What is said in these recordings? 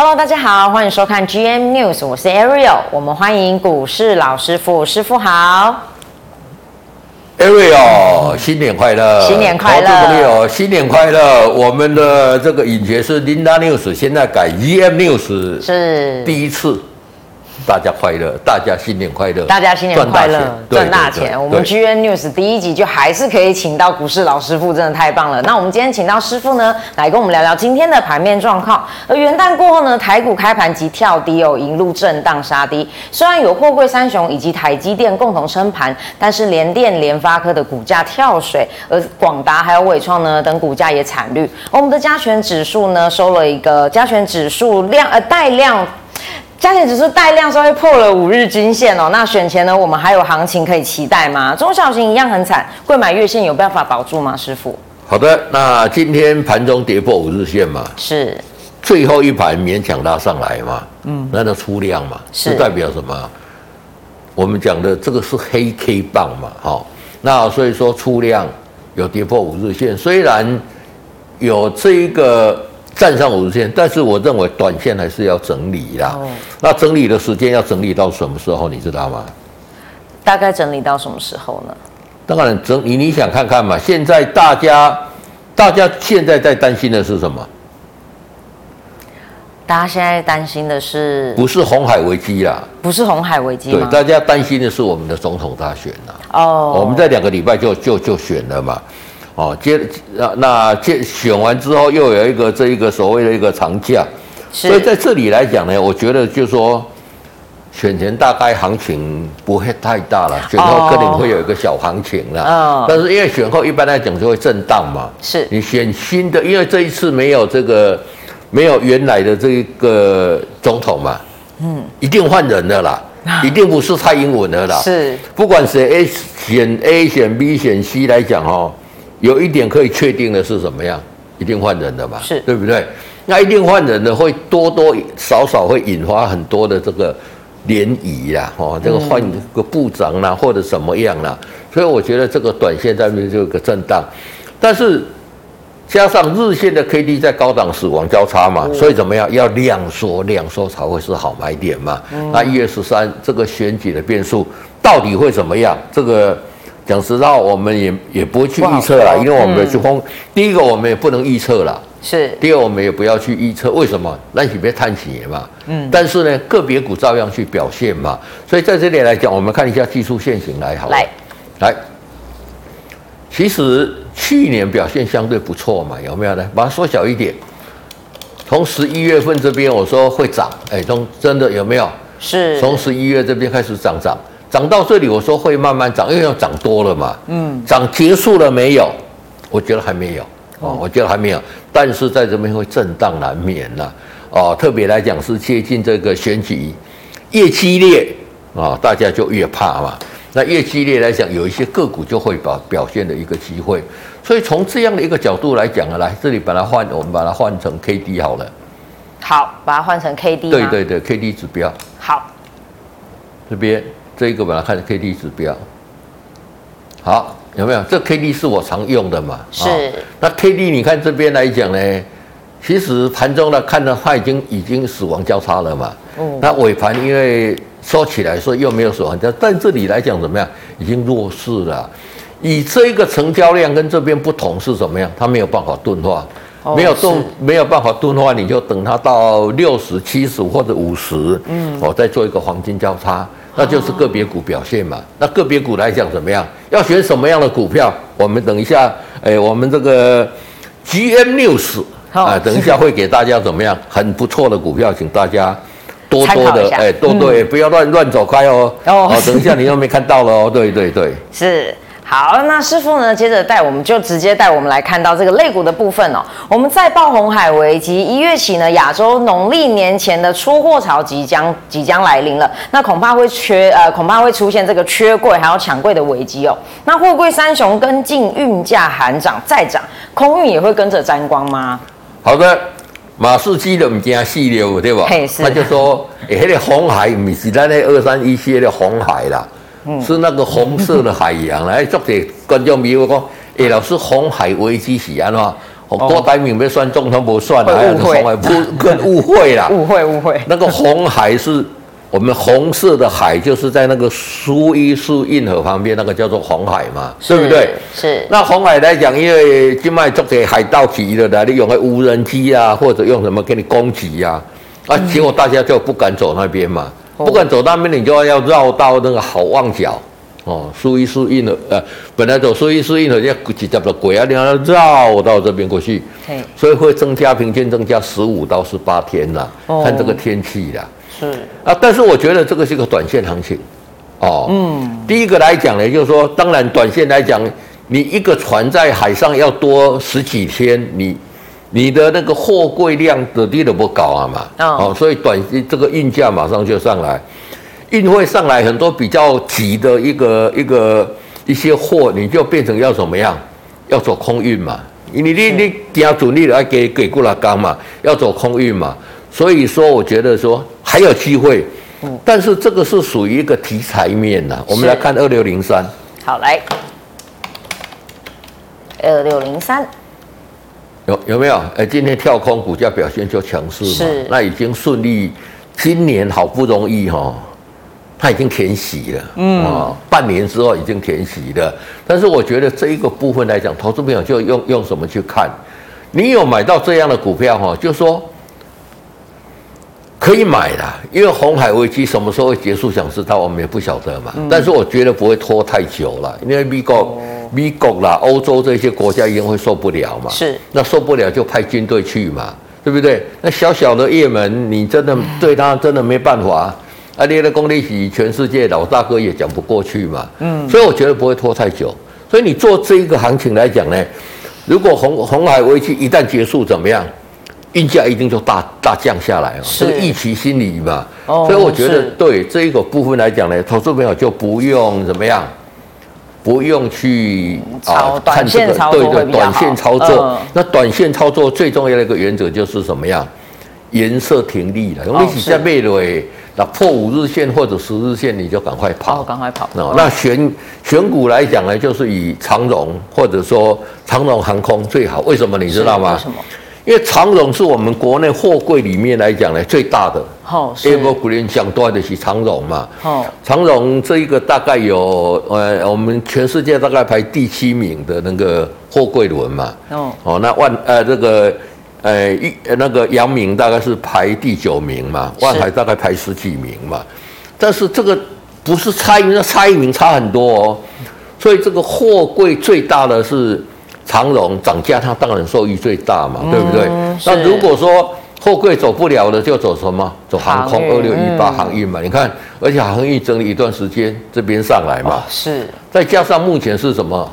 Hello，大家好，欢迎收看 GM News，我是 Ariel，我们欢迎股市老师傅，师傅好。Ariel，新年快乐！新年快乐！投资朋友，新年快乐！我们的这个影节是 Linda News，现在改 GM News，是第一次。大家快乐，大家新年快乐，大家新年快乐，赚大钱。我们 GN News 第一集就还是可以请到股市老师傅，真的太棒了。那我们今天请到师傅呢，来跟我们聊聊今天的盘面状况。而元旦过后呢，台股开盘即跳低哦，一路震荡杀低。虽然有货柜三雄以及台积电共同撑盘，但是联电、联发科的股价跳水，而广达还有伟创呢等股价也惨绿。而我们的加权指数呢，收了一个加权指数量呃带量。加权指数带量稍微破了五日均线哦，那选前呢，我们还有行情可以期待吗？中小型一样很惨，柜买月线有办法保住吗？师傅？好的，那今天盘中跌破五日线嘛，是最后一盘勉强拉上来嘛，嗯，那它出量嘛，是代表什么？我们讲的这个是黑 K 棒嘛，好，那所以说出量有跌破五日线，虽然有这一个。站上五日线，但是我认为短线还是要整理啦。哦、那整理的时间要整理到什么时候？你知道吗？大概整理到什么时候呢？当然整理，你想看看嘛。现在大家，大家现在在担心的是什么？大家现在担心的是？不是红海危机啦？不是红海危机。对，大家担心的是我们的总统大选啦。哦，我们在两个礼拜就就就选了嘛。哦，接那那接选完之后，又有一个这一个所谓的一个长假，所以在这里来讲呢，我觉得就是说，选前大概行情不会太大了，选后可能会有一个小行情了。哦，但是因为选后一般来讲就会震荡嘛。是，你选新的，因为这一次没有这个没有原来的这个总统嘛，嗯，一定换人的啦，一定不是蔡英文的啦。是，不管是 A 选 A 选 B 选 C 来讲哦。有一点可以确定的是什么样？一定换人的嘛，是对不对？那一定换人的会多多少少会引发很多的这个涟漪啦，哦，这个换个部长啦，或者什么样啦，所以我觉得这个短线在那边就有个震荡，但是加上日线的 K D 在高档死亡交叉嘛，所以怎么样？要量缩量缩才会是好买点嘛。那一月十三这个选举的变数到底会怎么样？这个。讲实话，我们也也不会去预测了，因为我们去空。第一个，我们也不能预测了。是。第二，我们也不要去预测，为什么？那你别叹气嘛。嗯。但是呢，个别股照样去表现嘛。所以在这里来讲，我们看一下技术线型来好了。来。来。其实去年表现相对不错嘛，有没有呢？把它缩小一点。从十一月份这边我说会涨，哎，从真的有没有？是。从十一月这边开始涨涨。涨到这里，我说会慢慢涨，因为要涨多了嘛。嗯，涨结束了没有？我觉得还没有哦，我觉得还没有。但是在这边会震荡难免了哦。特别来讲是接近这个选举，越激烈啊，大家就越怕嘛。那越激烈来讲，有一些个股就会表表现的一个机会。所以从这样的一个角度来讲啊，来这里把它换，我们把它换成 K D 好了。好，把它换成 K D。对对对，K D 指标。好，这边。这一个把它看成 K D 指标，好，有没有？这 K D 是我常用的嘛？是。那 K D 你看这边来讲呢，其实盘中呢看到它已经已经死亡交叉了嘛。嗯。那尾盘因为收起来说又没有死亡交叉，但这里来讲怎么样？已经弱势了。以这一个成交量跟这边不同是怎么样？它没有办法钝化，没有动，没有办法钝化，你就等它到六十、七十或者五十，嗯，我再做一个黄金交叉。那就是个别股表现嘛。那个别股来讲怎么样？要选什么样的股票？我们等一下，哎，我们这个 GM News 啊，等一下会给大家怎么样？很不错的股票，请大家多多的哎，多多也不要乱乱走开哦。哦，等一下你又没看到了哦。对对对，是。好，那师傅呢？接着带我们就直接带我们来看到这个肋骨的部分哦。我们再爆红海危机，一月起呢，亚洲农历年前的出货潮即将即将来临了。那恐怕会缺呃，恐怕会出现这个缺柜还有抢柜的危机哦。那货柜三雄跟进，运价喊涨再涨，空运也会跟着沾光吗？好的，马士基的唔惊细流对吧？他就说，哎、欸，那个红海不是咱那二三一七的红海啦。是那个红色的海洋来，作者观众朋友讲，哎，老师，红海危机是安怎？郭台铭没算中，他不算了，误会不 更误会啦，误会误会。那个红海是我们红色的海，就是在那个苏伊士运河旁边，那个叫做红海嘛，对不对？是。那红海来讲，因为今麦做给海盗级的啦，你用个无人机啊，或者用什么给你攻击呀？啊，结果大家就不敢走那边嘛，不管走那边，你就要要绕到那个好望角。哦，苏伊士运河，呃，本来走苏伊士运河要直接的轨啊，你要绕到这边过去，所以会增加平均增加十五到十八天啦，哦、看这个天气啦。是啊，但是我觉得这个是个短线行情，哦，嗯，第一个来讲呢，就是说，当然短线来讲，你一个船在海上要多十几天，你你的那个货柜量的低都不高啊嘛，哦，哦，所以短这个运价马上就上来。运会上来很多比较急的一个一个一些货，你就变成要怎么样？要走空运嘛？你你你要主力来给给过来干嘛？要走空运嘛？所以说，我觉得说还有机会，但是这个是属于一个题材面呐。我们来看二六零三，好来，二六零三有有没有？哎，今天跳空股价表现就强势嘛？是，那已经顺利，今年好不容易哈。它已经填息了，嗯啊，半年之后已经填息了。但是我觉得这一个部分来讲，投资朋友就用用什么去看？你有买到这样的股票哈，就说可以买的，因为红海危机什么时候会结束，想知道我们也不晓得嘛。但是我觉得不会拖太久了，因为美国、美国啦、欧洲这些国家一定会受不了嘛。是，那受不了就派军队去嘛，对不对？那小小的也门，你真的对他真的没办法。啊，你的功力比全世界老大哥也讲不过去嘛，嗯，所以我觉得不会拖太久。所以你做这一个行情来讲呢，如果红红海危机一旦结束，怎么样？运价一定就大大降下来哦，是这个预期心理嘛。哦，所以我觉得对这一个部分来讲呢，投资朋友就不用怎么样，不用去啊看这个对对短线操作。那短线操作最重要的一个原则就是什么样？颜色停利了，我们一起在背对。那破五日线或者十日线，你就赶快跑，赶快跑。那选选股来讲呢，就是以长荣或者说长荣航空最好。为什么你知道吗？为什么？因为长荣是我们国内货柜里面来讲呢最大的。哦，是。Evergreen 讲多的是长荣嘛。哦。长荣这一个大概有呃，我们全世界大概排第七名的那个货柜轮嘛。哦。哦，那万呃这个。呃，一那个阳明大概是排第九名嘛，万海大概排十几名嘛，但是这个不是差一名，差一名差很多哦。所以这个货柜最大的是长荣，涨价它当然受益最大嘛，对不对？那如果说货柜走不了了，就走什么？走航空二六一八航运嘛。你看，而且航运整理一段时间，这边上来嘛，是。再加上目前是什么？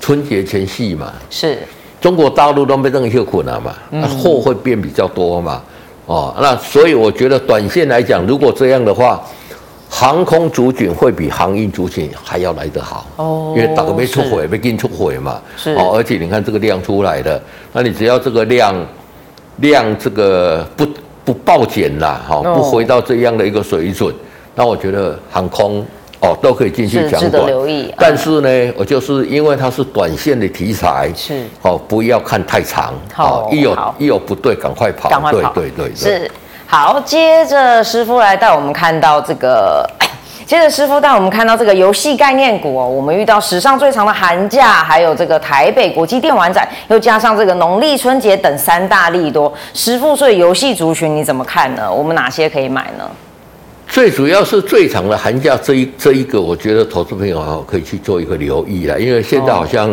春节前夕嘛，是。中国大陆都没这么辛苦了嘛，那货会变比较多嘛，哦，那所以我觉得短线来讲，如果这样的话，航空族群会比航运族群还要来得好哦，因为打个没出货，没给你出货嘛，是哦，而且你看这个量出来的，那你只要这个量量这个不不暴减啦，哈，不回到这样的一个水准，那我觉得航空。哦，都可以进去讲短，留意。但是呢，嗯、我就是因为它是短线的题材，是哦，不要看太长。好，一有一有不对，赶快跑。赶快跑。对对对，是好。接着师傅来带我们看到这个，接着师傅带我们看到这个游戏概念股哦。我们遇到史上最长的寒假，还有这个台北国际电玩展，又加上这个农历春节等三大利多。师傅，所以游戏族群你怎么看呢？我们哪些可以买呢？最主要是最长的寒假这一这一个，我觉得投资朋友啊可以去做一个留意了，因为现在好像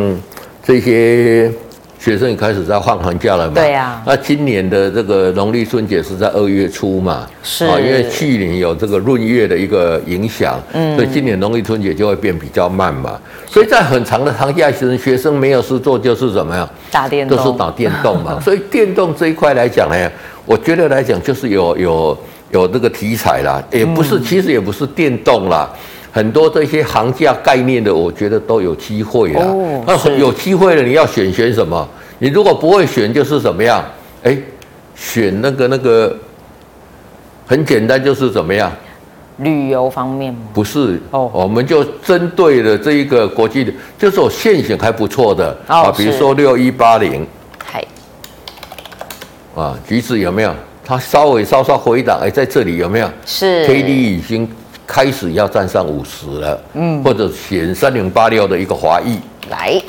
这些学生也开始在放寒假了嘛。对呀。那今年的这个农历春节是在二月初嘛？是。啊，因为去年有这个闰月的一个影响，嗯，所以今年农历春节就会变比较慢嘛。所以在很长的长假时，学生没有事做，就是怎么样？打电动。都是打电动嘛。所以电动这一块来讲呢，我觉得来讲就是有有。有这个题材啦，也不是，其实也不是电动啦，很多这些行价概念的，我觉得都有机会啦。那有机会了，你要选选什么？你如果不会选，就是怎么样？哎，选那个那个，很简单，就是怎么样？旅游方面吗？不是哦，我们就针对了这一个国际的，就是我现行还不错的啊，比如说六一八零，嗨啊，橘子有没有？它稍微稍稍回档，哎，在这里有没有？是 K D 已经开始要站上五十了，嗯，或者选三零八六的一个华裔来，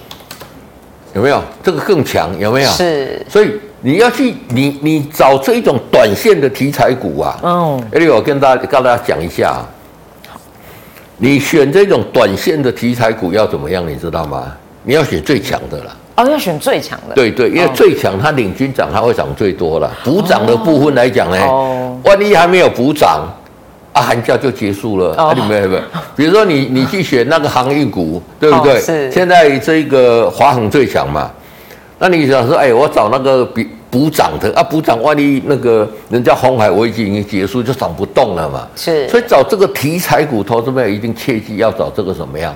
有没有？这个更强有没有？是，所以你要去你你找这一种短线的题材股啊，嗯，哎，我跟大家跟大家讲一下，你选这种短线的题材股要怎么样？你知道吗？你要选最强的了。哦，要选最强的。对对，因为最强它领军涨，它会涨最多了。补涨的部分来讲呢，哦、万一还没有补涨，啊，寒假就结束了。哦、啊，你没有没有？比如说你你去选那个航运股，对不对？哦、是。现在这个华航最强嘛，那你想说，哎，我找那个比补涨的啊，补涨万一那个人家红海危机已经结束，就涨不动了嘛。是。所以找这个题材股，投资者一定切记要找这个什么样？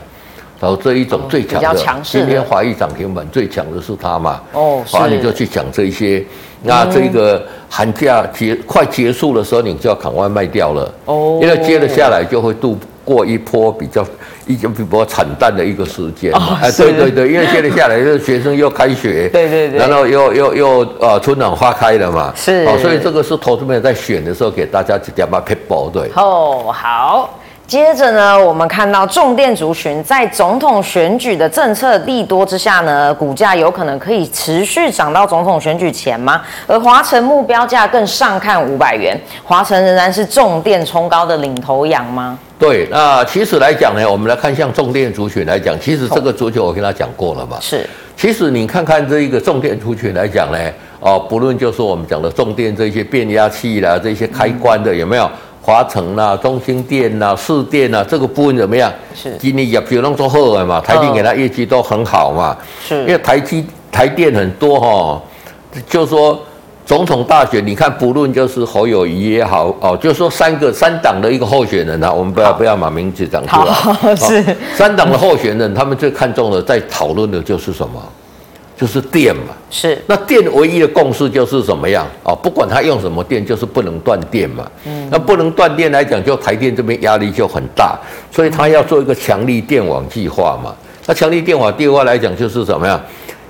然后这一种最强的，今天华裔涨停板最强的是它嘛？哦，那你就去讲这些。那这个寒假结快结束的时候，你就要赶快卖掉了。哦，因为接着下来就会度过一波比较一种比较惨淡的一个时间。哦，哎，对对对，因为接着下来就是学生又开学，对对对，然后又又又呃春暖花开了嘛。是，哦，所以这个是投资朋友在选的时候给大家直接把撇步对。哦，好。接着呢，我们看到重电族群在总统选举的政策利多之下呢，股价有可能可以持续涨到总统选举前吗？而华晨目标价更上看五百元，华晨仍然是重电冲高的领头羊吗？对，那其实来讲呢，我们来看像重电族群来讲，其实这个族群我跟他讲过了嘛。是，其实你看看这一个重电族群来讲呢，哦，不论就是我们讲的重电这些变压器啦，这些开关的有没有？华城啦、中兴电啦、士电啦，这个部分怎么样？是今年业绩都做好的嘛？台电给他业绩都很好嘛？是，因为台积、台电很多哈，就说总统大选，你看不论就是侯友谊也好哦，就说三个三党的一个候选人啊，我们不要不要把名字讲出来。好，是三党的候选人，他们最看重的在讨论的就是什么？就是电嘛，是那电唯一的共识就是怎么样啊？不管它用什么电，就是不能断电嘛。嗯，那不能断电来讲，就台电这边压力就很大，所以他要做一个强力电网计划嘛。那强力电网计划来讲，就是怎么样？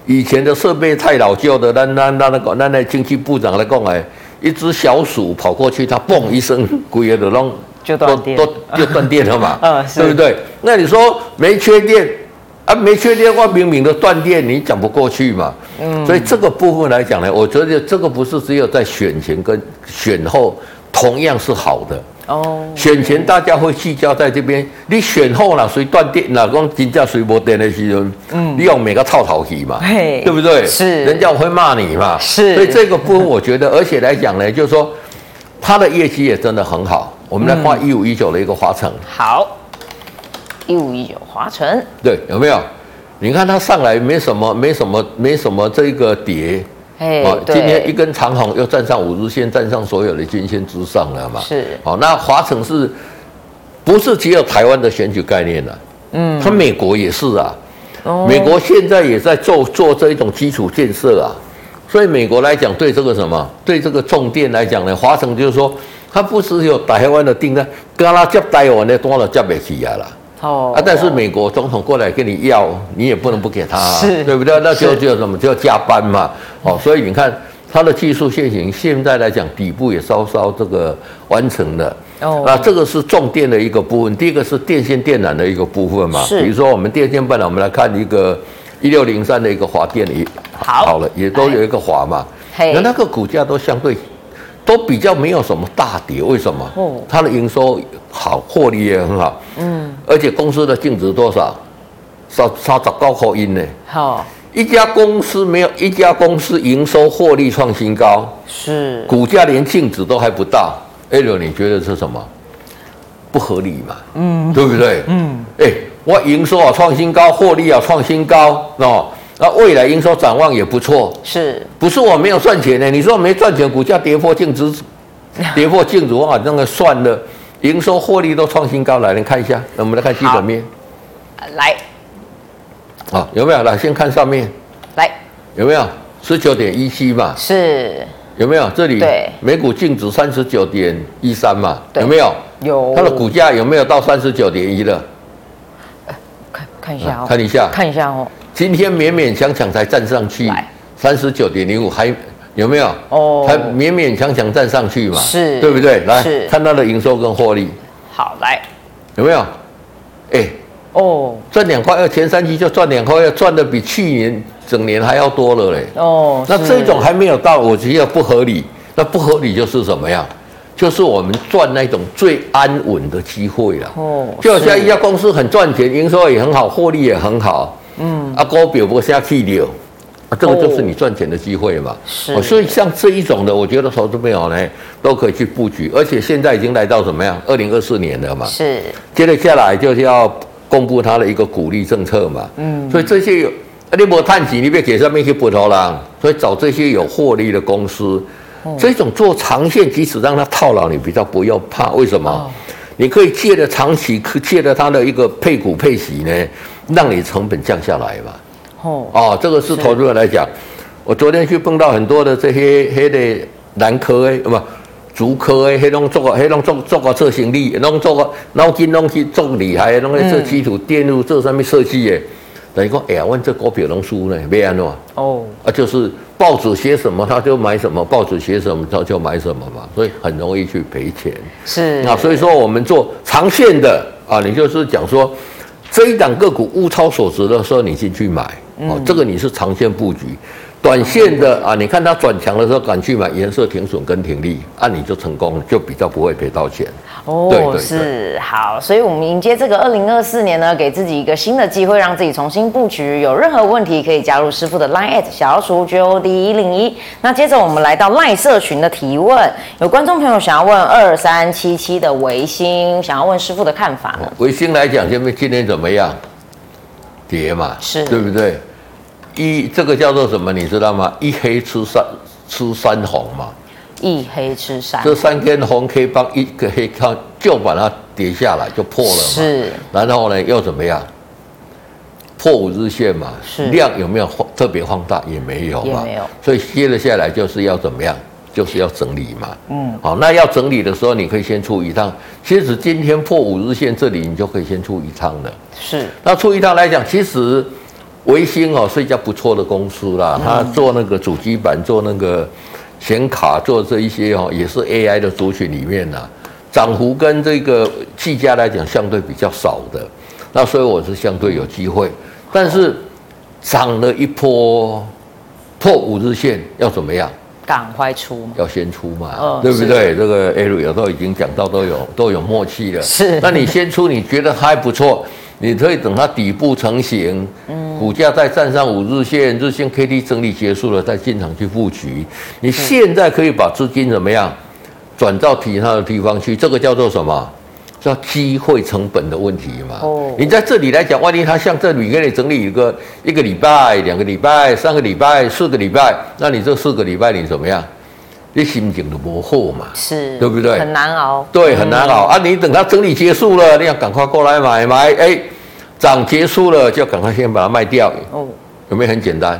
以前的设备太老旧的，那那那那个那那经济部长来讲哎，一只小鼠跑过去，它嘣一声，鬼也都弄就断电，都就断电了嘛。嗯，对不对？那你说没缺电？啊，没缺电的话，明明的断电，你讲不过去嘛。嗯，所以这个部分来讲呢，我觉得这个不是只有在选前跟选后同样是好的。哦，选前大家会聚焦在这边，你选后了谁断电，哪光金价谁没电的时候，嗯，你用每个套套题嘛，嘿，对不对？是，人家会骂你嘛。是，所以这个部分我觉得，而且来讲呢，就是说它的业绩也真的很好。我们来画一五一九的一个华城。好。一五一九华城，对，有没有？你看它上来没什么，没什么，没什么这个跌，哎，今天一根长红又站上五日线，站上所有的均线之上了嘛？是，好，那华城是不是只有台湾的选举概念呢？嗯，它美国也是啊，美国现在也在做做这一种基础建设啊，所以美国来讲，对这个什么，对这个重电来讲呢，华城就是说，它不是有台湾的订单，跟他接台湾的多了接不起来了。哦啊！但是美国总统过来跟你要，你也不能不给他，是对不对？那就就什么，就要加班嘛。哦，所以你看它的技术线型，现在来讲底部也稍稍这个完成了。哦，那这个是重电的一个部分，第一个是电线电缆的一个部分嘛。是，比如说我们电线半缆，我们来看一个一六零三的一个华电也好，好了，也都有一个华嘛。嘿，那那个股价都相对。都比较没有什么大跌，为什么？哦，它的营收好，获利也很好。嗯，而且公司的净值多少？三三十高口音呢。好，一家公司没有一家公司营收获利创新高，是股价连净值都还不到。哎呦，你觉得是什么？不合理嘛？嗯，对不对？嗯，哎，我营收啊创新高，获利啊创新高，哦。那未来营收展望也不错，是不是我没有赚钱呢？你说我没赚钱，股价跌破净值，跌破净值，哇，那个算了，营收获利都创新高来，你看一下，那我们来看基本面，来，好，有没有？来，先看上面，来，有没有？十九点一七嘛，是，有没有？这里对，每股净值三十九点一三嘛，有没有？有，它的股价有没有到三十九点一了？看看一下哦，看一下，看一下哦。今天勉勉强强才站上去，三十九点零五，还有没有？哦，才勉勉强强站上去嘛，是，对不对？来，看它的营收跟获利。好，来，有没有？哎，哦，赚两块二，前三期就赚两块二，赚的比去年整年还要多了嘞。哦，那这种还没有到，我觉得不合理。那不合理就是什么呀？就是我们赚那种最安稳的机会了。哦，就好像一家公司很赚钱，营收也很好，获利也很好。嗯，啊，股票不下去了，啊，这个就是你赚钱的机会嘛。是，所以像这一种的，我觉得投资朋友呢都可以去布局，而且现在已经来到什么样？二零二四年了嘛。是，接着下来就是要公布它的一个鼓励政策嘛。嗯，所以这些有，你莫探底，你别给上面去补头了。所以找这些有获利的公司。这种做长线，即使让他套牢，你比较不要怕。为什么？你可以借着长期，借着他的一个配股配息呢，让你成本降下来嘛。哦，哦，这个是投资人来讲。我昨天去碰到很多的这些黑的南科诶，不，竹科诶，黑龙做个黑龙做做个测行李，弄做个脑筋弄去做厉害，弄个做基础电路这上面设计诶。等于说，哎呀，问这股票能输呢？没安喏。哦，啊，就是报纸写什么他就买什么，报纸写什么他就买什么嘛，所以很容易去赔钱。是，啊所以说我们做长线的啊，你就是讲说这一档个股物超所值的时候，你进去买，哦，这个你是长线布局。短线的啊，你看它转强的时候敢去买，颜色停损跟停利，那、啊、你就成功了，就比较不会赔到钱。哦，对对对是好，所以我们迎接这个二零二四年呢，给自己一个新的机会，让自己重新布局。有任何问题可以加入师傅的 Line@ 小老鼠 GOD 一零一。那接着我们来到赖社群的提问，有观众朋友想要问二三七七的维新，想要问师傅的看法呢？维新来讲，今天今天怎么样？跌嘛，是对不对？一这个叫做什么？你知道吗？一黑吃三吃三红嘛。一黑吃三。这三根红 K 棒，一个黑 K 就把它跌下来，就破了嘛。是。然后呢，又怎么样？破五日线嘛。是。量有没有特别放大？也没有嘛。没有。所以接着下来就是要怎么样？就是要整理嘛。嗯。好，那要整理的时候，你可以先出一趟。其实今天破五日线这里，你就可以先出一趟了。是。那出一趟来讲，其实。维星哦是一家不错的公司啦，他做那个主机板，做那个显卡，做这一些哦，也是 AI 的族群里面呐，涨幅跟这个技嘉来讲相对比较少的，那所以我是相对有机会，但是涨了一波破五日线要怎么样？赶快出，要先出嘛，对不对？这个 Ariel 都已经讲到都有都有默契了，是，那你先出，你觉得还不错？你可以等它底部成型，嗯，股价再站上五日线，日线 K D 整理结束了，再进场去布局。你现在可以把资金怎么样转到其他的地方去？这个叫做什么？叫机会成本的问题嘛。哦，你在这里来讲，万一它像这里给你整理一个一个礼拜、两个礼拜、三个礼拜、四个礼拜，那你这四个礼拜你怎么样？你心情都不好嘛，是，对不对？很难熬，对，很难熬、嗯、啊！你等它整理结束了，你要赶快过来买买，哎，涨结束了就赶快先把它卖掉。哦，有没有很简单？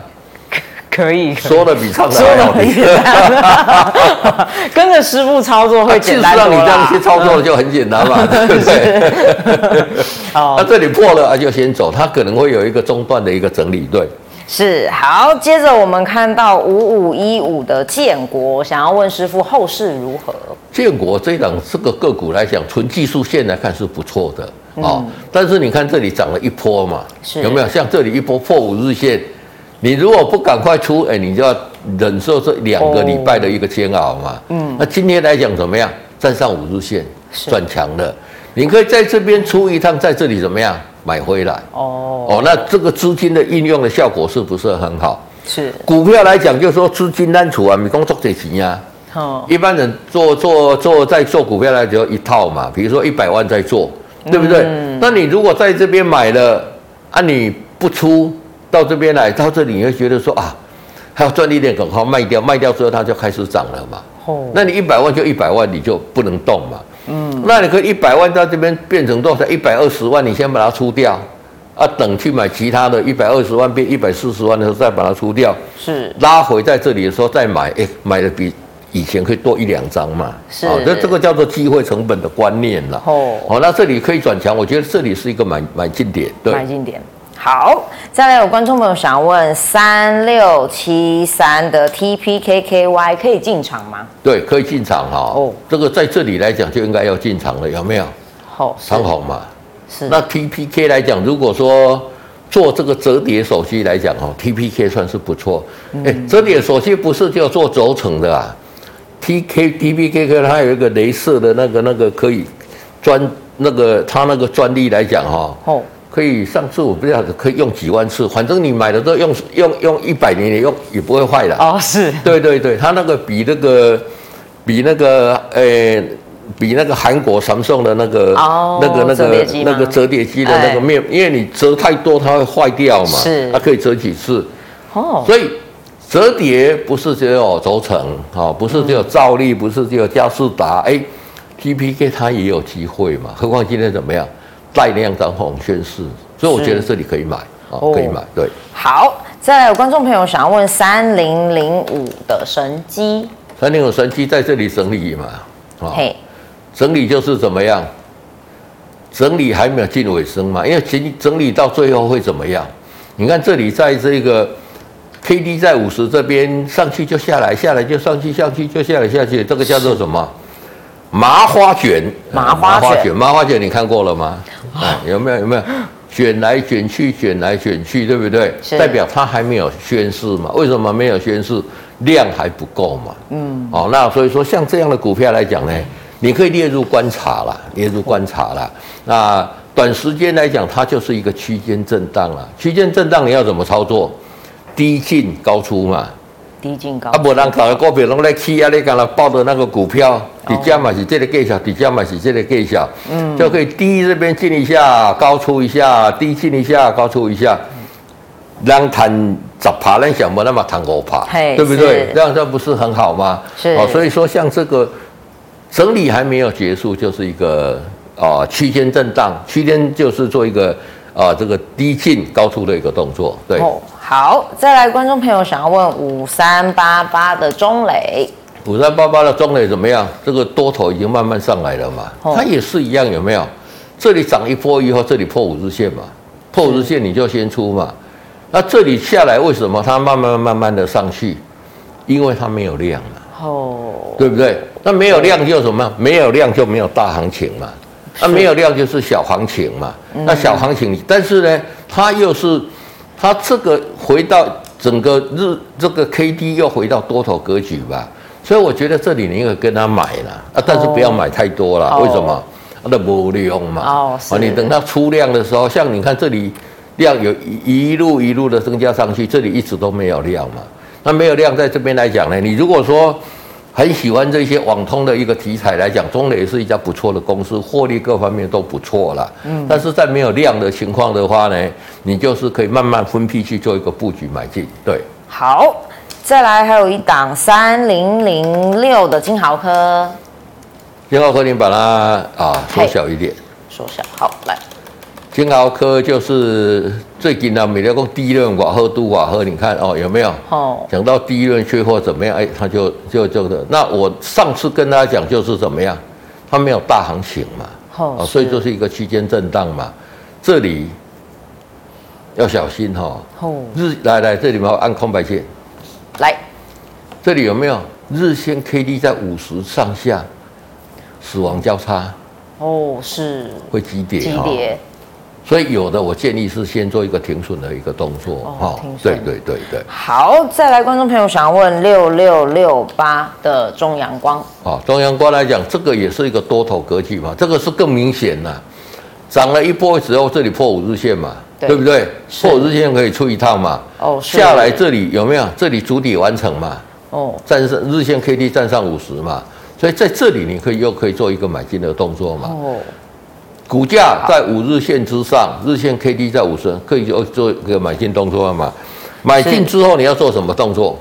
可以，说的比唱的还好。简单，跟着师傅操作会简单让你这样去操作就很简单嘛，对不对？好，那这里破了啊，就先走，它可能会有一个中断的一个整理，对。是好，接着我们看到五五一五的建国，想要问师傅后市如何？建国这档这个个股来讲，纯技术线来看是不错的啊、哦，但是你看这里涨了一波嘛，有没有？像这里一波破五日线，你如果不赶快出，哎，你就要忍受这两个礼拜的一个煎熬嘛。嗯，那今天来讲怎么样？站上五日线转强了，你可以在这边出一趟，在这里怎么样？买回来哦哦，那这个资金的应用的效果是不是很好？是股票来讲，就是说资金单储啊，你工作得行呀。哦，一般人做做做在做股票来讲一套嘛，比如说一百万在做，对不对？嗯。那你如果在这边买了啊，你不出到这边来，到这里你会觉得说啊，还要赚一点，赶快卖掉，卖掉之后它就开始涨了嘛。哦，那你一百万就一百万，你就不能动嘛。嗯，那你可以一百万到这边变成多少？一百二十万，你先把它出掉，啊，等去买其他的，一百二十万变一百四十万的时候再把它出掉，是拉回在这里的时候再买，哎，买的比以前可以多一两张嘛，是，啊，这这个叫做机会成本的观念了。哦，哦，那这里可以转强，我觉得这里是一个买买进点，对，买进点。好，再来有观众朋友想问三六七三的 TPKKY 可以进场吗？对，可以进场哈。哦，这个在这里来讲就应该要进场了，有没有？好、哦，长红嘛。是。那 TPK 来讲，如果说做这个折叠手机来讲哦，TPK 算是不错。哎、嗯，折叠手机不是就做轴承的啊？TK TPK 它有一个镭射的那个那个可以专那个它那个专利来讲哈。哦。可以上次我不知道可以用几万次，反正你买的时候用用用一百年也用也不会坏的。哦，是对对对，它那个比那个比那个呃、欸、比那个韩国 Samsung 的那个、哦、那个那个那个折叠机的那个面，哎、因为你折太多它会坏掉嘛，是它可以折几次。哦，所以折叠不是只有轴承啊，不是只有兆利，不是只有佳世达，哎、欸、，TPK 它也有机会嘛，何况今天怎么样？带量涨红宣示，所以我觉得这里可以买啊，可以买。对，好，再来有观众朋友想要问三零零五的神机，三零五神机在这里整理嘛？啊，嘿，整理就是怎么样？整理还没有进尾声嘛？因为整整理到最后会怎么样？你看这里在这个 K D 在五十这边上去就下来，下来就上去，上去就下来下去，这个叫做什么？麻花卷，麻花卷，麻花卷，你看过了吗？啊，有没有？有没有？卷来卷去，卷来卷去，对不对？代表它还没有宣誓嘛？为什么没有宣誓？量还不够嘛？嗯。哦，那所以说，像这样的股票来讲呢，你可以列入观察啦，列入观察啦。那短时间来讲，它就是一个区间震荡了。区间震荡你要怎么操作？低进高出嘛。低进高，啊，无人搞的股票拢在起啊！你刚才报的那个股票，底价嘛是这个计小，底价嘛是这个计小，嗯，就可以低这边进一下，高出一下，低进一下，高出一下，让谈十趴，咱想不那么谈五趴，对不对？这样这不是很好吗？是，哦，所以说像这个整理还没有结束，就是一个啊区间震荡，区间就是做一个啊这个低进高出的一个动作，对。好，再来，观众朋友想要问五三八八的中磊，五三八八的中磊怎么样？这个多头已经慢慢上来了嘛，哦、它也是一样，有没有？这里涨一波以后，这里破五日线嘛，破五日线你就先出嘛。那这里下来，为什么它慢慢慢慢的上去？因为它没有量嘛，哦，对不对？那没有量就什么？没有量就没有大行情嘛，那没有量就是小行情嘛。那小行情，但是呢，它又是。它这个回到整个日这个 K D 又回到多头格局吧，所以我觉得这里你应该跟他买了啊，但是不要买太多了。为什么？它的无量嘛。哦。啊，你等它出量的时候，像你看这里量有一路一路的增加上去，这里一直都没有量嘛。那没有量在这边来讲呢，你如果说。很喜欢这些网通的一个题材来讲，中磊是一家不错的公司，获利各方面都不错了。嗯，但是在没有量的情况的话呢，你就是可以慢慢分批去做一个布局买进。对，好，再来还有一档三零零六的金豪科，金豪科，你把它啊缩小一点，缩小，好，来。金豪科就是最近呢，每天讲低润寡喝都寡喝，你看哦有没有？哦，讲到低润缺货怎么样？哎，他就就就的。那我上次跟大家讲就是怎么样？它没有大行情嘛，哦，所以就是一个区间震荡嘛。这里要小心哈。哦，日来来这里嘛，按空白键。来，这里有没有日线 K D 在五十上下，死亡交叉？哦，是会急跌。急跌。所以有的我建议是先做一个停损的一个动作，哈、哦，对对对对。好，再来观众朋友想要问六六六八的中阳光，啊，中阳光来讲，这个也是一个多头格局嘛，这个是更明显的，涨了一波之后，这里破五日线嘛，对，对不对？破五日线可以出一趟嘛，哦，下来这里有没有？这里主体完成嘛，哦，站上日线 K D 站上五十嘛，所以在这里你可以又可以做一个买进的动作嘛，哦。股价在五日线之上，日线 K D 在五十，可以做做一个买进动作嘛？买进之后你要做什么动作？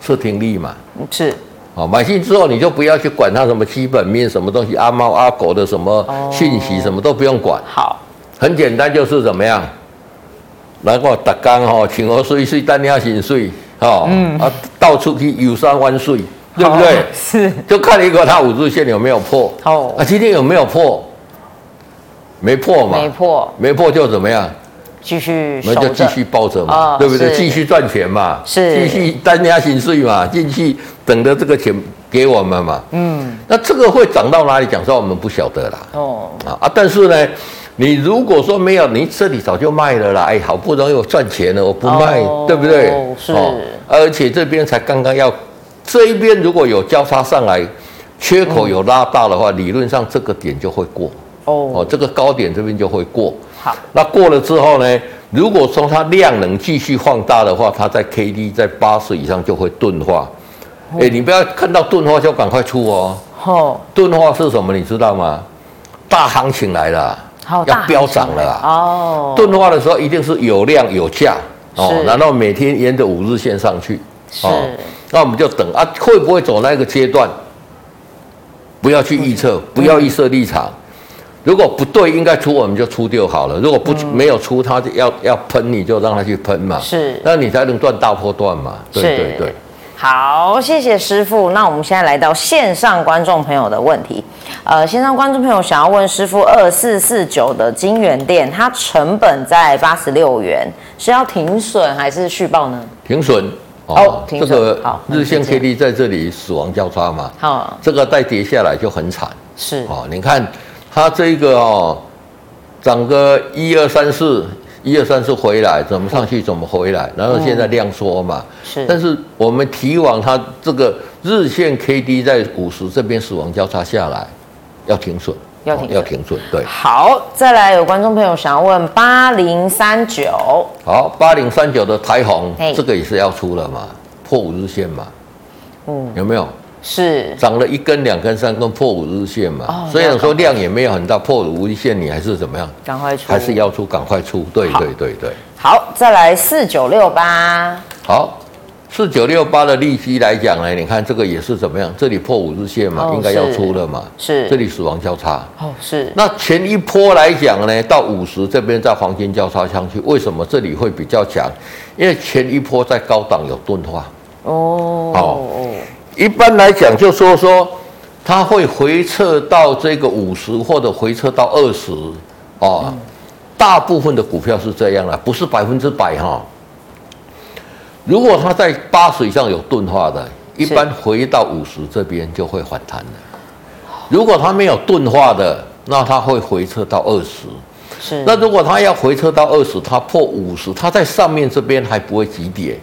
是停利嘛？是。好，买进之后你就不要去管它什么基本面什么东西，阿猫阿狗的什么讯息，什么都不用管。好，很简单，就是怎么样？来我打刚哈，请我睡睡，但你要先睡，哈，嗯啊，到处去游山玩水，对不对？是。就看一个它五日线有没有破。好，啊，今天有没有破？没破嘛，没破，没破就怎么样？继续那就继续抱着嘛，哦、对不对？继续赚钱嘛，是继续单押形式嘛，继续等着这个钱给我们嘛。嗯，那这个会涨到哪里？讲实话，我们不晓得啦。哦啊，但是呢，你如果说没有，你这里早就卖了啦。哎，好不容易我赚钱了，我不卖，哦、对不对？是、哦，而且这边才刚刚要，这一边如果有交叉上来，缺口有拉大的话，嗯、理论上这个点就会过。哦，哦，这个高点这边就会过。好，那过了之后呢？如果说它量能继续放大的话，它在 K D 在八十以上就会钝化。哎、欸，你不要看到钝化就赶快出哦。哦，钝化是什么？你知道吗？大行情来了，要飙涨了。哦，钝化的时候一定是有量有价哦，然后每天沿着五日线上去。哦，那我们就等啊，会不会走那个阶段？不要去预测，不要预设立场。如果不对，应该出我们就出就好了。如果不、嗯、没有出，他要要喷，你就让他去喷嘛。是，那你才能赚大波段嘛。对对对。好，谢谢师傅。那我们现在来到线上观众朋友的问题。呃，线上观众朋友想要问师傅，二四四九的金源店，它成本在八十六元，是要停损还是续报呢？停损。哦。这个好，日线 K D 在这里死亡交叉嘛。好，这个再跌下来就很惨。是。哦，你看。它这个哦，涨个一二三四，一二三四回来，怎么上去怎么回来，然后现在量缩嘛。是。但是我们提往它这个日线 K D 在五十这边死亡交叉下来，要停损，要停，要停损。对。好，再来有观众朋友想要问八零三九。好，八零三九的台红，这个也是要出了嘛，破五日线嘛。嗯。有没有？是涨了一根、两根、三根破五日线嘛？哦、虽然说量也没有很大，破五日线你还是怎么样？赶快出，还是要出，赶快出。对对对对。好，再来四九六八。好，四九六八的利息来讲呢，你看这个也是怎么样？这里破五日线嘛，哦、应该要出了嘛。是。这里死亡交叉。哦，是。那前一波来讲呢，到五十这边在黄金交叉上去，为什么这里会比较强？因为前一波在高档有钝化。哦。好。一般来讲，就说说它会回撤到这个五十，或者回撤到二十，啊，大部分的股票是这样的，不是百分之百哈。如果它在八十以上有钝化的，一般回到五十这边就会反弹的。如果它没有钝化的，那它会回撤到二十。是。那如果它要回撤到二十，它破五十，它在上面这边还不会急跌，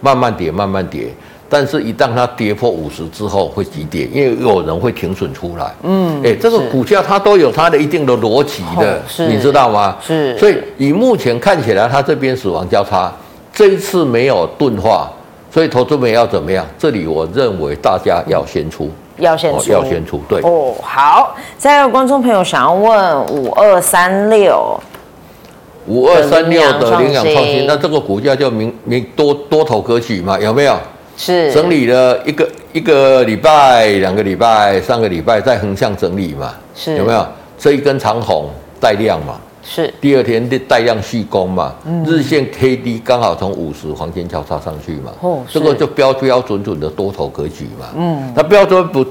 慢慢跌，慢慢跌。但是，一旦它跌破五十之后，会急跌，因为有人会停损出来。嗯，哎，这个股价它都有它的一定的逻辑的，哦、你知道吗？是。所以以目前看起来，它这边死亡交叉，这一次没有钝化，所以投资们要怎么样？这里我认为大家要先出，要先出，哦、要先出。对。哦，好。再有观众朋友想要问五二三六，五二三六的领养创新，那这个股价就明明多多头格局嘛？有没有？是整理了一个一个礼拜、两个礼拜、三个礼拜，再横向整理嘛？是有没有这一根长红带量嘛？是第二天的带量续攻嘛？嗯、日线 K D 刚好从五十黄金交叉上去嘛？哦，这个就标标准准的多头格局嘛？嗯，那标准不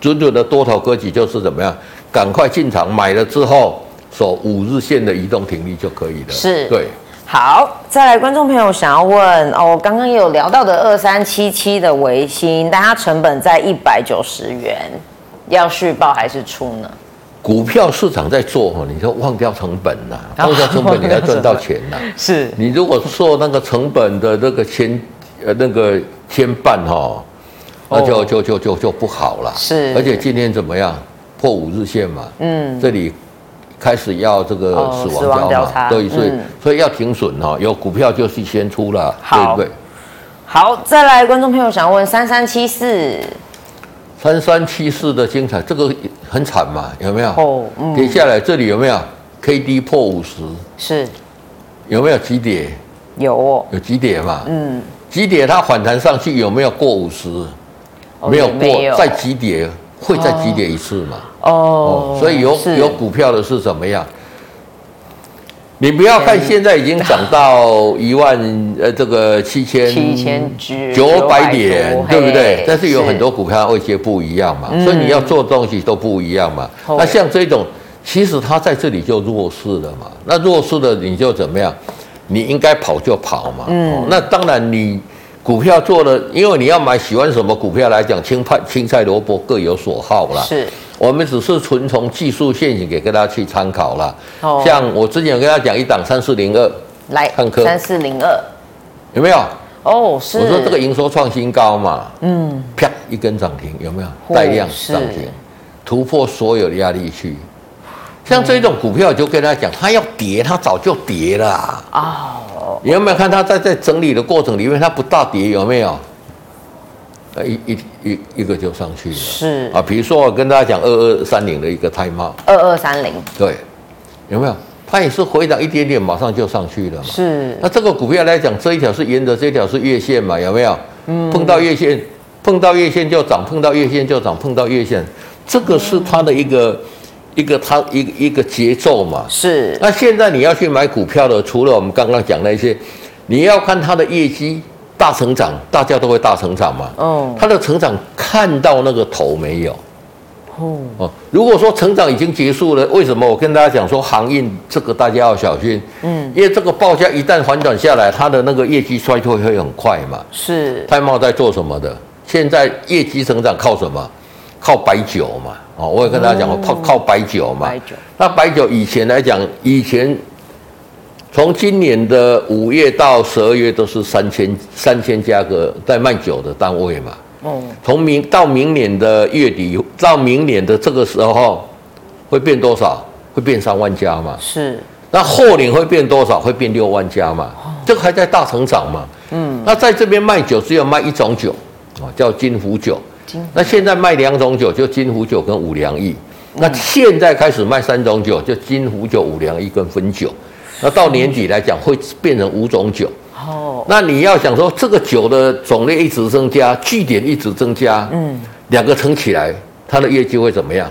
准准的多头格局就是怎么样？赶快进场买了之后，守五日线的移动停力就可以了。是，对。好，再来，观众朋友想要问哦，刚刚也有聊到的二三七七的维新，但它成本在一百九十元，要续报还是出呢？股票市场在做哈，你就忘掉成本了，忘掉成本，你要赚到钱呐。是你如果做那个成本的那个牵呃那个牵绊哈，那就就就就就不好了。是，而且今天怎么样？破五日线嘛，嗯，这里。开始要这个死亡交叉，对，所以所以要停损哈，有股票就是先出了，对不对？好，再来，观众朋友想问三三七四，三三七四的精彩，这个很惨嘛，有没有？哦，跌下来这里有没有？K D 破五十，是，有没有急跌？有哦，有急跌嘛？嗯，急跌它反弹上去有没有过五十？没有过，再急跌会再急跌一次嘛？哦，所以有有股票的是怎么样？你不要看现在已经涨到一万呃这个七千七千九百点，对不对？但是有很多股票位阶不一样嘛，所以你要做东西都不一样嘛。那像这种，其实它在这里就弱势了嘛。那弱势的你就怎么样？你应该跑就跑嘛。嗯，那当然你股票做的，因为你要买喜欢什么股票来讲，青菜青菜萝卜各有所好啦。是，我们只是纯从技术线型给大家去参考啦。哦，像我之前有跟大家讲一档三四零二，来看科三四零二有没有？哦，是。我说这个营收创新高嘛，嗯，啪一根涨停，有没有带量涨停，突破所有的压力区？像这种股票，就跟他讲，它要跌，它早就跌了。哦，你有没有看它在在整理的过程里面，它不大跌，有没有？一一一一个就上去了。是啊，比如说我跟大家讲二二三零的一个泰茂。二二三零。对，有没有？它也是回档一点点，马上就上去了嘛。是。那这个股票来讲，这一条是沿着这条是月线嘛？有没有？嗯。碰到月线，碰到月线就涨，碰到月线就涨，碰到月线，这个是它的一个。一个它一个一个节奏嘛，是。那现在你要去买股票的，除了我们刚刚讲那些，你要看它的业绩大成长，大家都会大成长嘛。哦。它的成长看到那个头没有？哦哦。如果说成长已经结束了，为什么我跟大家讲说航运这个大家要小心？嗯。因为这个报价一旦反转下来，它的那个业绩衰退会很快嘛。是。泰茂在做什么的？现在业绩成长靠什么？靠白酒嘛。哦，我也跟大家讲过，靠靠白酒嘛。白酒。那白酒以前来讲，以前从今年的五月到十二月都是三千三千家个在卖酒的单位嘛。哦。从明到明年的月底到明年的这个时候，会变多少？会变三万家嘛。是。那后年会变多少？会变六万家嘛。这个还在大成长嘛。嗯。那在这边卖酒只有卖一种酒，啊，叫金福酒。那现在卖两种酒，就金福酒跟五粮液。那现在开始卖三种酒，就金福酒、五粮液跟汾酒。那到年底来讲，会变成五种酒。哦。那你要想说，这个酒的种类一直增加，据点一直增加，嗯，两个乘起来，它的业绩会怎么样？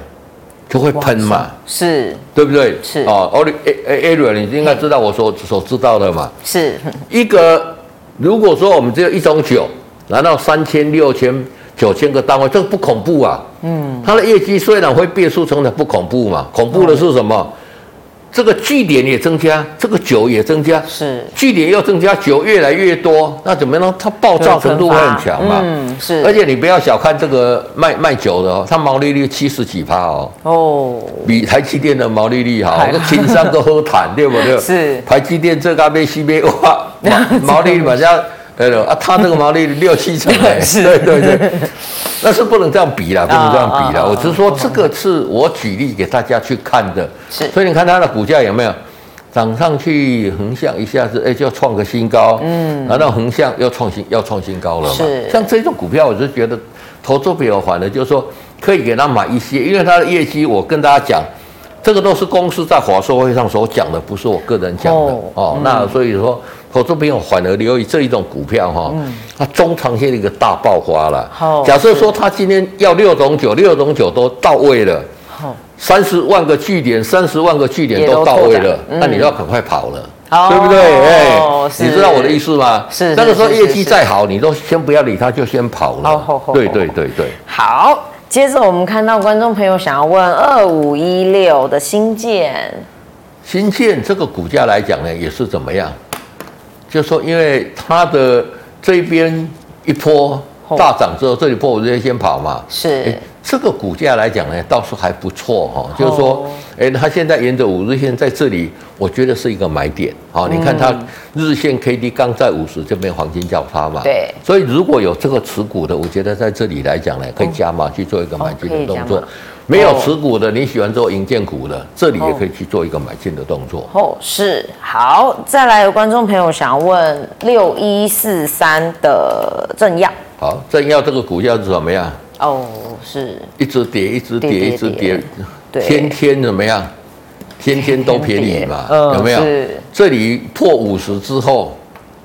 就会喷嘛。是。对不对？是。哦，奥利艾瑞，你应该知道我所所知道的嘛。是。一个，如果说我们只有一种酒，拿到三千六千。九千个单位，这个不恐怖啊。嗯，它的业绩虽然会变数成长，不恐怖嘛。恐怖的是什么？这个据点也增加，这个酒也增加。是，据点又增加，酒越来越多，那怎么样？它爆炸程度会很强嘛。嗯，是。而且你不要小看这个卖卖酒的哦，它毛利率七十几趴哦。哦。比台积电的毛利率好，那情商都喝谈，对不对？是。台积电这个被西边哇，毛利率马上。对了啊，他这个毛利率六七成 对对对，那是不能这样比了，不能这样比了。我只是说这个是我举例给大家去看的，是。所以你看它的股价有没有涨上去，横向一下子哎就要创个新高，嗯，然后横向要创新要创新高了嘛。是。像这种股票，我就觉得投资比较缓的，就是说可以给他买一些，因为它的业绩，我跟大家讲，这个都是公司在华硕会上所讲的，不是我个人讲的哦，哦。那所以说。投资朋友反而留意这一种股票哈，它中长线的一个大爆发了。好，假设说它今天要六种酒，六种酒都到位了，好，三十万个据点，三十万个据点都到位了，那你就要赶快跑了，对不对？哎，你知道我的意思吗？是。那个时候业绩再好，你都先不要理它，就先跑了。好，对对对对。好，接着我们看到观众朋友想要问二五一六的新建，新建这个股价来讲呢，也是怎么样？就说，因为它的这边一波大涨之后，这里波我直接先跑嘛。是，这个股价来讲呢，倒是还不错哈。就是说，哎，它现在沿着五日线在这里，我觉得是一个买点。好，你看它日线 K D 刚在五十这边黄金交叉嘛。对。所以如果有这个持股的，我觉得在这里来讲呢，可以加码去做一个买进的动作。没有持股的，你喜欢做营建股的，这里也可以去做一个买进的动作。哦，是好，再来有观众朋友想要问六一四三的正耀。好，正耀这个股价是怎么样？哦，是一直跌，一直跌，一直跌，天天怎么样？天天都便宜嘛，有没有？这里破五十之后，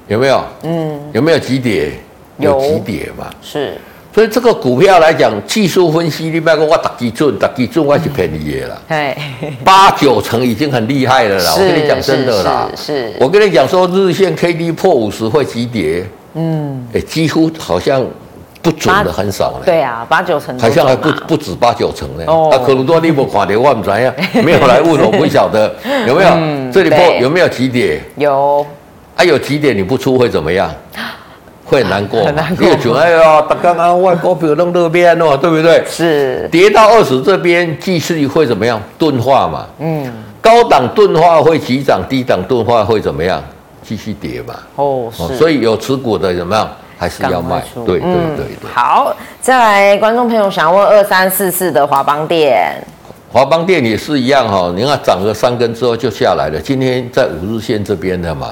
有没有？嗯，有没有急跌？有急跌嘛？是。所以这个股票来讲，技术分析，你别跟我打基准，打基准我是便宜的啦。哎，八九成已经很厉害了啦。我跟你讲真的啦，是。我跟你讲说，日线 K D 破五十会急跌。嗯。哎，几乎好像不准的很少了。对啊，八九成。好像还不不止八九成呢。哦。啊，可能多你不看到，我不知道，没有来问我不晓得 有没有。这里破有没有急跌？有。啊，有几点你不出会怎么样？会难过，很难过。你就哎呀，刚刚外国表弄那边哦，对不对？是。跌到二十这边，继续会怎么样？钝化嘛。嗯。高档钝化会急涨，低档钝化会怎么样？继续跌嘛。哦，是。所以有持股的怎么样？还是要卖。对对对对。好，再来，观众朋友想问二三四四的华邦电。华邦电也是一样哈，你看涨了三根之后就下来了，今天在五日线这边的嘛。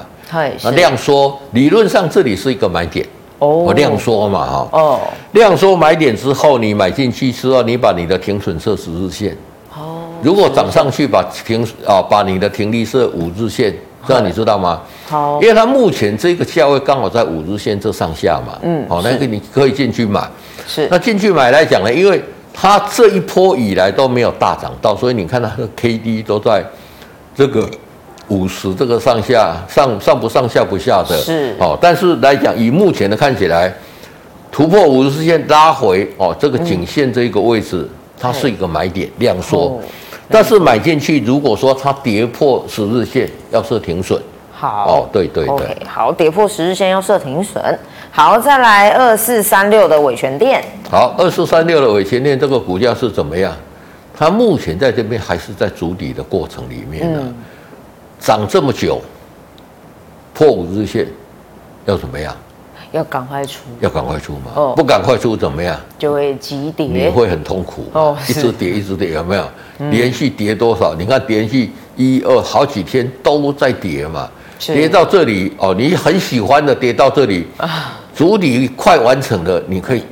那量缩，理论上这里是一个买点哦。我量缩嘛哈。哦。量缩买点之后，你买进去之后，你把你的停损设十日线。哦。如果涨上去，把停啊，把你的停利设五日线，这样你知道吗？好。因为它目前这个价位刚好在五日线这上下嘛。嗯。好，那个你可以进去买。是。那进去买来讲呢，因为它这一波以来都没有大涨到，所以你看它的 K D 都在这个。五十这个上下上上不上下不下的，是哦，但是来讲，以目前的看起来，突破五十线拉回哦，这个颈线这一个位置，嗯、它是一个买点量缩，哦、但是买进去，如果说它跌破十日线，要设停损。好，哦，对对对，okay, 好，跌破十日线要设停损。好，再来二四三六的伟诠电。好，二四三六的伟诠电这个股价是怎么样？它目前在这边还是在筑底的过程里面呢。嗯涨这么久，破五日线，要怎么样？要赶快出。要赶快出嘛？哦，不赶快出怎么样？就会急跌。你会很痛苦。哦，一直跌，一直跌，有没有？连续跌多少？你看连续一二好几天都在跌嘛。跌到这里哦，你很喜欢的跌到这里啊，主底快完成了，你可以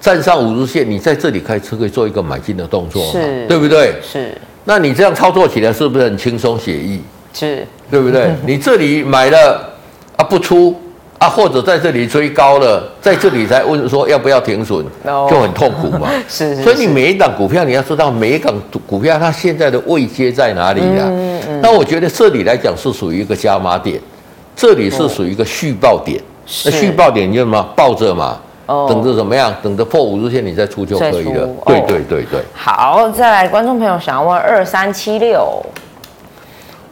站上五日线，你在这里开始可以做一个买进的动作嘛？是，对不对？是。那你这样操作起来是不是很轻松写意？是，对不对？你这里买了啊，不出啊，或者在这里追高了，在这里才问说要不要停损，就很痛苦嘛。是，所以你每一档股票你要知道每一档股票它现在的位阶在哪里呀？那我觉得这里来讲是属于一个加码点，这里是属于一个续报点。那续报点你就什么？抱着嘛，等着怎么样？等着破五日线你再出就可以了。对对对对。好，再来，观众朋友想要问二三七六。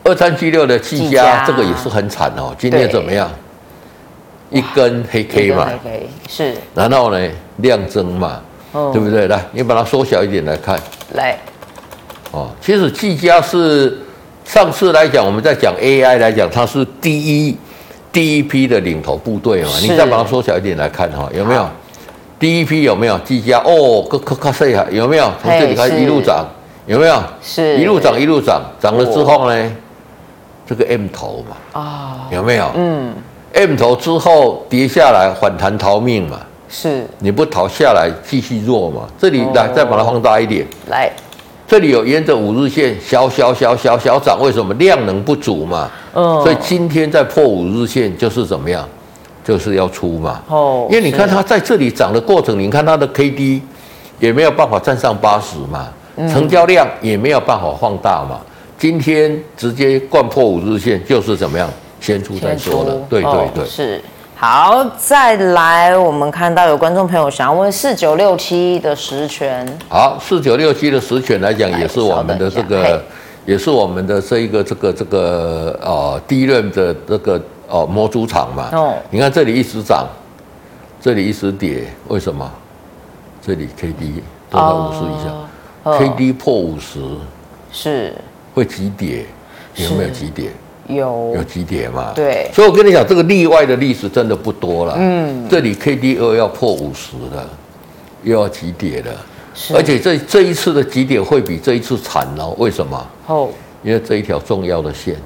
二三七六的技嘉，这个也是很惨哦。今天怎么样？一根黑 K 嘛，是。然后呢，量增嘛，对不对？来，你把它缩小一点来看。来。哦，其实技嘉是上次来讲，我们在讲 AI 来讲，它是第一第一批的领头部队嘛。你再把它缩小一点来看哈，有没有？第一批有没有技嘉？哦，咔咔咔碎下，有没有？从这里开始一路涨，有没有？是。一路涨一路涨，涨了之后呢？这个 M 头嘛，啊，有没有？嗯，M 头之后跌下来反弹逃命嘛，是，你不逃下来继续弱嘛？这里来再把它放大一点，来，这里有沿着五日线小小小小小涨，为什么量能不足嘛？嗯，所以今天在破五日线就是怎么样？就是要出嘛。哦，因为你看它在这里涨的过程，你看它的 K D 也没有办法站上八十嘛，成交量也没有办法放大嘛。今天直接灌破五日线，就是怎么样？先出再说了。对对对，是。好，再来，我们看到有观众朋友想要问四九六七的实权。好，四九六七的实权来讲，也是我们的这个，也是我们的这一个这个这个呃，DRAM 的这个哦模组厂嘛。哦。你看这里一直涨，这里一直跌，为什么？这里 K D 都在五十以下，K D 破五十，是。会急跌，有没有急跌？有有急跌嘛？对，所以我跟你讲，这个例外的历史真的不多了。嗯，这里 K D 二要破五十了，又要急跌了，而且这这一次的急跌会比这一次惨哦。为什么？哦，因为这一条重要的线，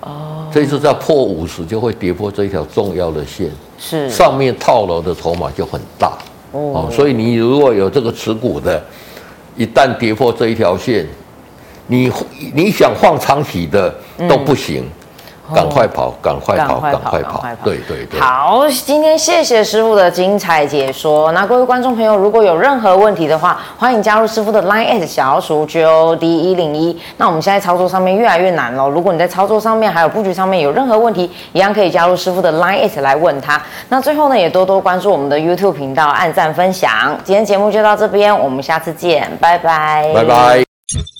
哦，这一次在破五十就会跌破这一条重要的线，是上面套牢的筹码就很大哦，哦。所以你如果有这个持股的，一旦跌破这一条线，你你想放长期的都不行，赶、嗯、快跑，赶快跑，赶快跑，对对对。好，今天谢谢师傅的精彩解说。那各位观众朋友，如果有任何问题的话，欢迎加入师傅的 Line@ 小老鼠 G O D 一零一。那我们现在操作上面越来越难了，如果你在操作上面还有布局上面有任何问题，一样可以加入师傅的 Line@ 来问他。那最后呢，也多多关注我们的 YouTube 频道，按赞分享。今天节目就到这边，我们下次见，拜拜，拜拜。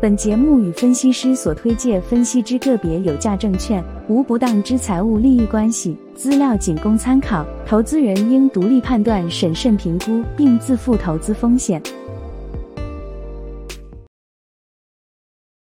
本节目与分析师所推介分析之个别有价证券无不当之财务利益关系，资料仅供参考，投资人应独立判断、审慎评估，并自负投资风险。